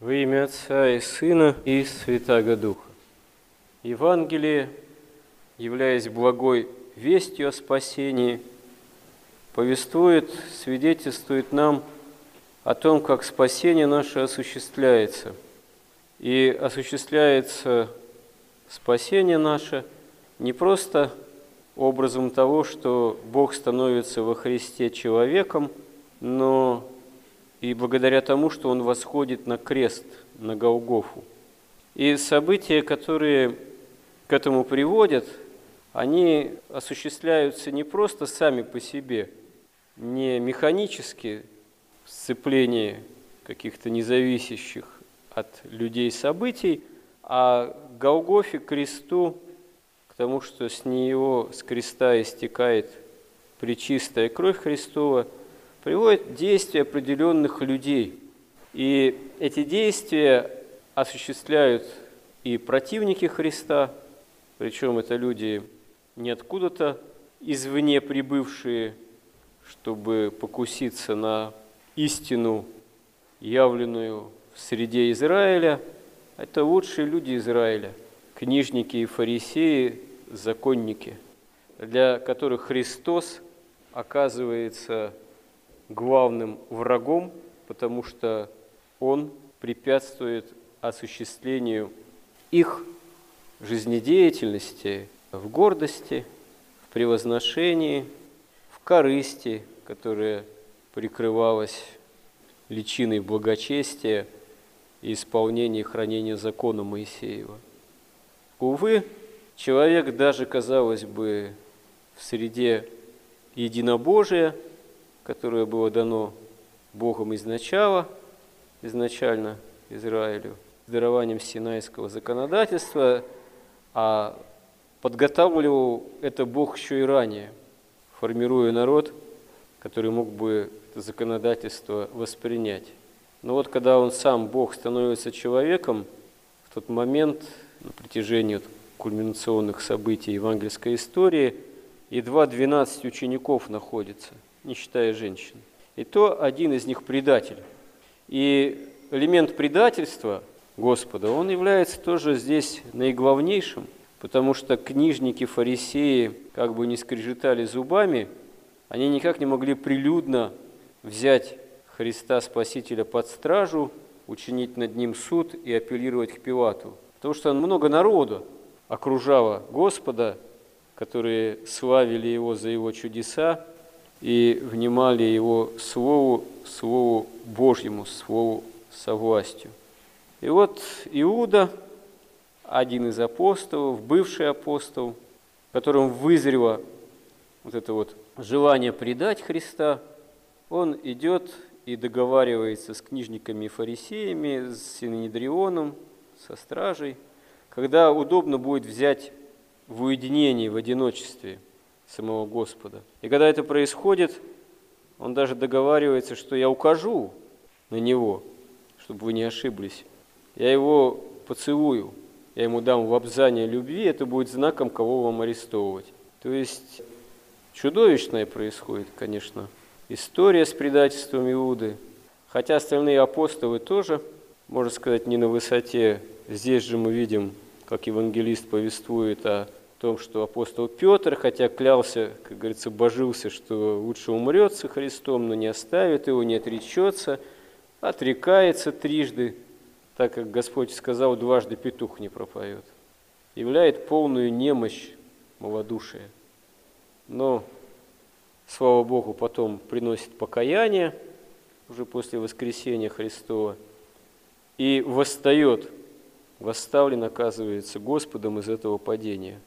Во имя Отца и Сына и Святаго Духа. Евангелие, являясь благой вестью о спасении, повествует, свидетельствует нам о том, как спасение наше осуществляется. И осуществляется спасение наше не просто образом того, что Бог становится во Христе человеком, но и благодаря тому, что Он восходит на крест, на Голгофу. И события, которые к этому приводят, они осуществляются не просто сами по себе, не механически сцепление каких-то независящих от людей событий, а Голгофе, кресту, к тому, что с него, с креста истекает причистая кровь Христова, приводит действия определенных людей. И эти действия осуществляют и противники Христа, причем это люди не откуда-то извне прибывшие, чтобы покуситься на истину, явленную в среде Израиля, это лучшие люди Израиля, книжники и фарисеи, законники, для которых Христос оказывается главным врагом, потому что он препятствует осуществлению их жизнедеятельности в гордости, в превозношении, в корысти, которая прикрывалась личиной благочестия и исполнения и хранения закона Моисеева. Увы, человек даже, казалось бы, в среде единобожия, которое было дано Богом изначала, изначально Израилю, с дарованием Синайского законодательства, а подготавливал это Бог еще и ранее, формируя народ, который мог бы это законодательство воспринять. Но вот когда он сам, Бог, становится человеком, в тот момент, на протяжении вот кульминационных событий евангельской истории, едва 12 учеников находится, не считая женщин. И то один из них предатель. И элемент предательства Господа, он является тоже здесь наиглавнейшим, потому что книжники, фарисеи, как бы не скрежетали зубами, они никак не могли прилюдно взять Христа Спасителя под стражу, учинить над ним суд и апеллировать к Пилату. Потому что много народу окружало Господа, которые славили Его за Его чудеса и внимали Его Слову, Слову Божьему, Слову со властью. И вот Иуда, один из апостолов, бывший апостол, которым вызрело вот это вот желание предать Христа, он идет и договаривается с книжниками и фарисеями, с Синедрионом, со стражей, когда удобно будет взять в уединении, в одиночестве самого Господа. И когда это происходит, он даже договаривается, что я укажу на него, чтобы вы не ошиблись. Я его поцелую, я ему дам в обзание любви, это будет знаком, кого вам арестовывать. То есть чудовищное происходит, конечно, история с предательством Иуды, хотя остальные апостолы тоже, можно сказать, не на высоте. Здесь же мы видим, как евангелист повествует о том, что апостол Петр, хотя клялся, как говорится, божился, что лучше умрет со Христом, но не оставит его, не отречется, отрекается трижды, так как Господь сказал, дважды петух не пропоет, являет полную немощь малодушия. Но слава Богу, потом приносит покаяние, уже после воскресения Христова, и восстает, восставлен, оказывается, Господом из этого падения.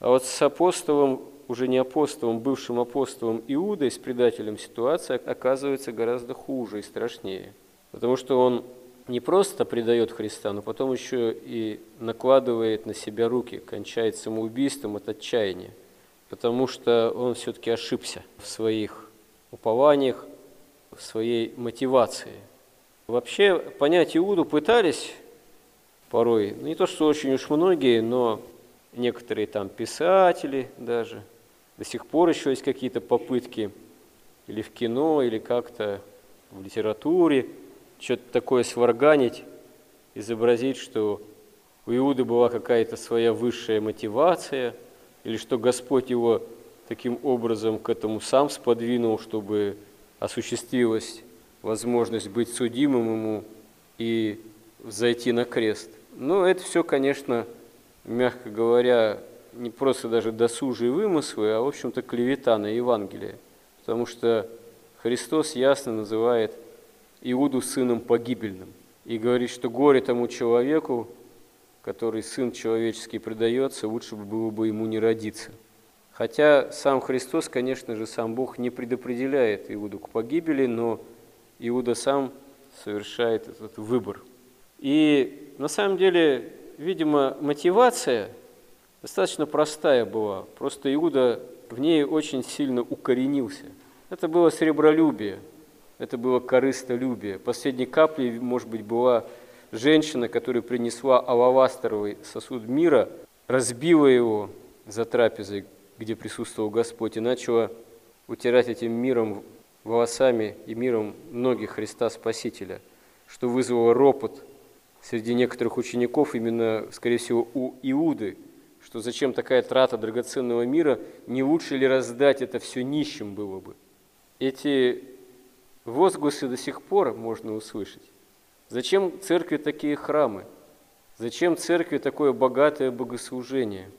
А вот с апостолом, уже не апостолом, бывшим апостолом Иудой, с предателем ситуация оказывается гораздо хуже и страшнее. Потому что он не просто предает Христа, но потом еще и накладывает на себя руки, кончает самоубийством от отчаяния потому что он все-таки ошибся в своих упованиях, в своей мотивации. Вообще понять Иуду пытались порой, не то что очень уж многие, но некоторые там писатели даже, до сих пор еще есть какие-то попытки или в кино, или как-то в литературе, что-то такое сварганить изобразить, что у Иуды была какая-то своя высшая мотивация, или что Господь его таким образом к этому сам сподвинул, чтобы осуществилась возможность быть судимым ему и зайти на крест. Но это все, конечно, мягко говоря, не просто даже досужие вымыслы, а, в общем-то, клевета на Евангелие. Потому что Христос ясно называет Иуду сыном погибельным и говорит, что горе тому человеку, который сын человеческий предается, лучше было бы ему не родиться. Хотя сам Христос, конечно же, сам Бог не предопределяет Иуду к погибели, но Иуда сам совершает этот выбор. И на самом деле, видимо, мотивация достаточно простая была. Просто Иуда в ней очень сильно укоренился. Это было сребролюбие, это было корыстолюбие. Последней каплей, может быть, была женщина, которая принесла алавастровый сосуд мира, разбила его за трапезой, где присутствовал Господь, и начала утирать этим миром волосами и миром ноги Христа Спасителя, что вызвало ропот среди некоторых учеников, именно, скорее всего, у Иуды, что зачем такая трата драгоценного мира, не лучше ли раздать это все нищим было бы. Эти возгласы до сих пор можно услышать. Зачем церкви такие храмы? Зачем церкви такое богатое богослужение?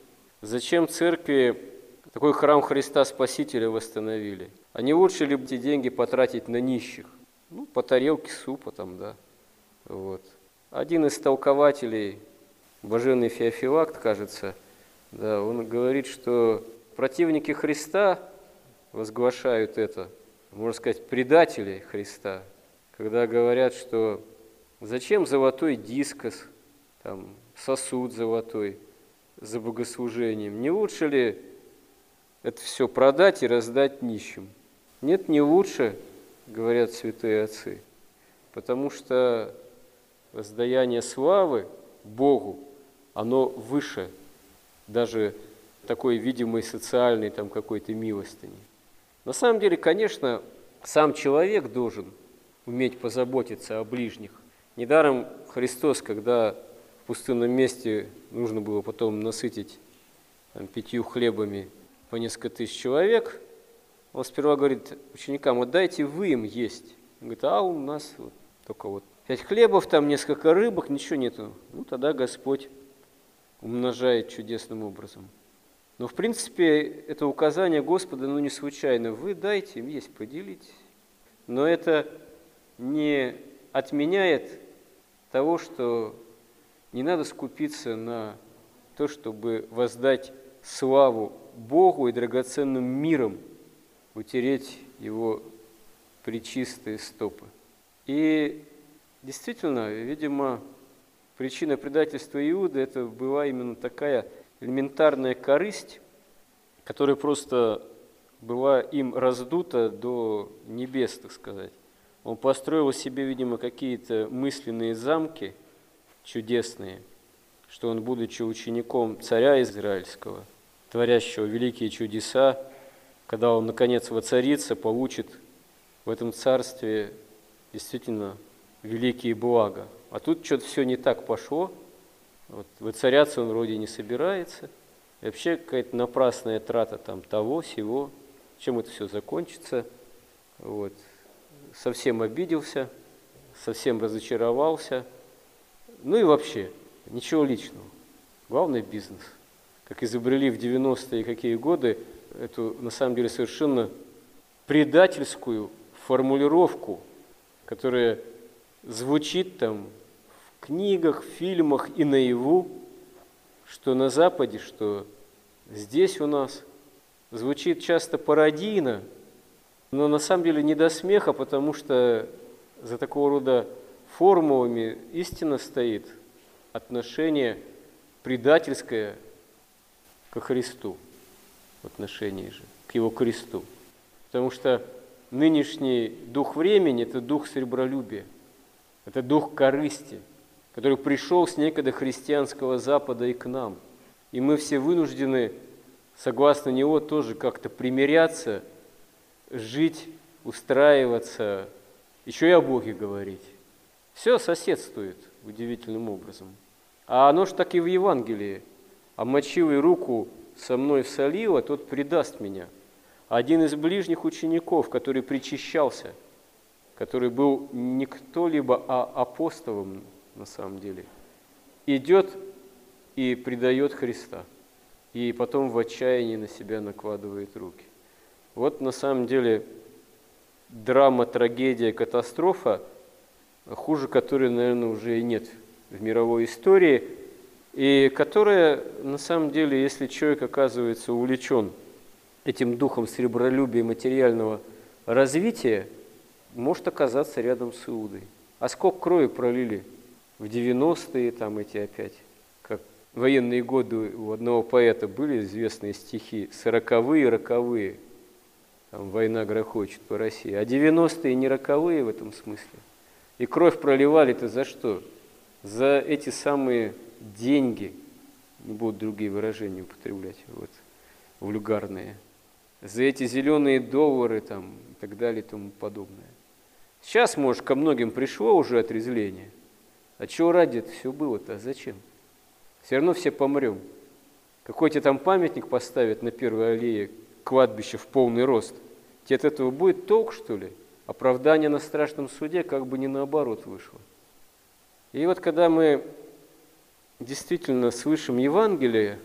Зачем церкви такой храм Христа Спасителя восстановили? А не лучше ли эти деньги потратить на нищих? Ну, по тарелке супа там, да. Вот. Один из толкователей, Боженый Феофилакт, кажется, да, он говорит, что противники Христа возглашают это, можно сказать, предатели Христа, когда говорят, что Зачем золотой дискос, там, сосуд золотой за богослужением? Не лучше ли это все продать и раздать нищим? Нет, не лучше, говорят святые отцы, потому что воздаяние славы Богу, оно выше даже такой видимой социальной там какой-то милостыни. На самом деле, конечно, сам человек должен уметь позаботиться о ближних. Недаром Христос, когда в пустынном месте нужно было потом насытить там, пятью хлебами по несколько тысяч человек, он сперва говорит ученикам, вот дайте вы им есть. Он говорит, а у нас вот только вот пять хлебов, там несколько рыбок, ничего нету. Ну, тогда Господь умножает чудесным образом. Но, в принципе, это указание Господа, ну, не случайно. Вы дайте им есть, поделитесь. Но это не отменяет того, что не надо скупиться на то, чтобы воздать славу Богу и драгоценным миром, утереть его причистые стопы. И действительно, видимо, причина предательства Иуды – это была именно такая элементарная корысть, которая просто была им раздута до небес, так сказать. Он построил себе, видимо, какие-то мысленные замки чудесные, что он, будучи учеником царя израильского, творящего великие чудеса, когда он, наконец, воцарится, получит в этом царстве действительно великие блага. А тут что-то все не так пошло, вот, воцаряться он вроде не собирается, и вообще какая-то напрасная трата там того, сего, чем это все закончится. Вот совсем обиделся, совсем разочаровался. Ну и вообще, ничего личного. Главное – бизнес. Как изобрели в 90-е какие годы эту, на самом деле, совершенно предательскую формулировку, которая звучит там в книгах, фильмах и наяву, что на Западе, что здесь у нас, звучит часто пародийно – но на самом деле не до смеха, потому что за такого рода формулами истина стоит отношение предательское ко Христу, в отношении же, к Его кресту. Потому что нынешний дух времени – это дух сребролюбия, это дух корысти, который пришел с некогда христианского Запада и к нам. И мы все вынуждены, согласно него, тоже как-то примиряться – жить, устраиваться, еще и о Боге говорить. Все соседствует удивительным образом. А оно ж так и в Евангелии. «Омочил и руку со мной всолила, тот предаст меня». Один из ближних учеников, который причащался, который был не кто-либо, а апостолом на самом деле, идет и предает Христа. И потом в отчаянии на себя накладывает руки. Вот на самом деле драма, трагедия, катастрофа, хуже которой, наверное, уже и нет в мировой истории, и которая, на самом деле, если человек оказывается увлечен этим духом сребролюбия материального развития, может оказаться рядом с Иудой. А сколько крови пролили в 90-е там эти опять, как военные годы у одного поэта были известные стихи, сороковые, роковые, там война грохочет по России, а 90-е не роковые в этом смысле. И кровь проливали-то за что? За эти самые деньги, не будут другие выражения употреблять, вот, вульгарные, за эти зеленые доллары там и так далее и тому подобное. Сейчас, может, ко многим пришло уже отрезвление. А чего ради это все было-то? Зачем? Все равно все помрем. Какой-то там памятник поставят на первой аллее кладбище в полный рост. Тебе от этого будет толк, что ли? Оправдание на страшном суде как бы не наоборот вышло. И вот когда мы действительно слышим Евангелие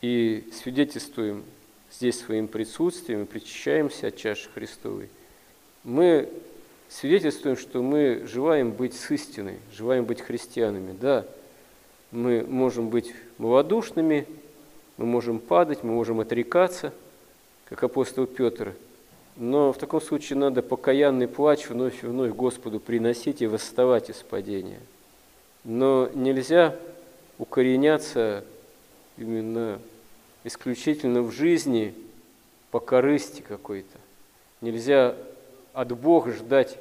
и свидетельствуем здесь своим присутствием причащаемся от чаши Христовой, мы свидетельствуем, что мы желаем быть с истиной, желаем быть христианами. Да, мы можем быть малодушными, мы можем падать, мы можем отрекаться, как апостол Петр, но в таком случае надо покаянный плач вновь и вновь Господу приносить и восставать из падения. Но нельзя укореняться именно исключительно в жизни по корысти какой-то. Нельзя от Бога ждать,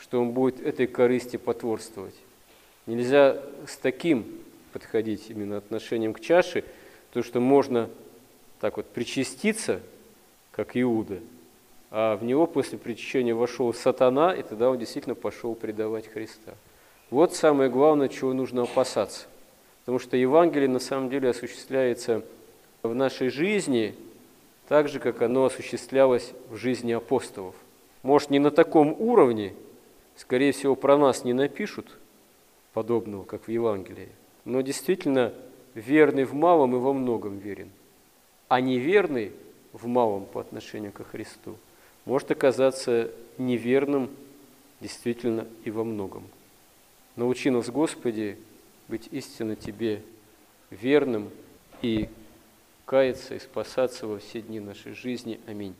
что Он будет этой корысти потворствовать. Нельзя с таким подходить именно отношением к чаше, то, что можно так вот причаститься, как Иуда, а в него после причащения вошел сатана, и тогда он действительно пошел предавать Христа. Вот самое главное, чего нужно опасаться. Потому что Евангелие на самом деле осуществляется в нашей жизни так же, как оно осуществлялось в жизни апостолов. Может, не на таком уровне, скорее всего, про нас не напишут подобного, как в Евангелии, но действительно верный в малом и во многом верен, а неверный в малом по отношению ко Христу может оказаться неверным действительно и во многом. Научи нас, Господи, быть истинно Тебе верным и каяться и спасаться во все дни нашей жизни. Аминь.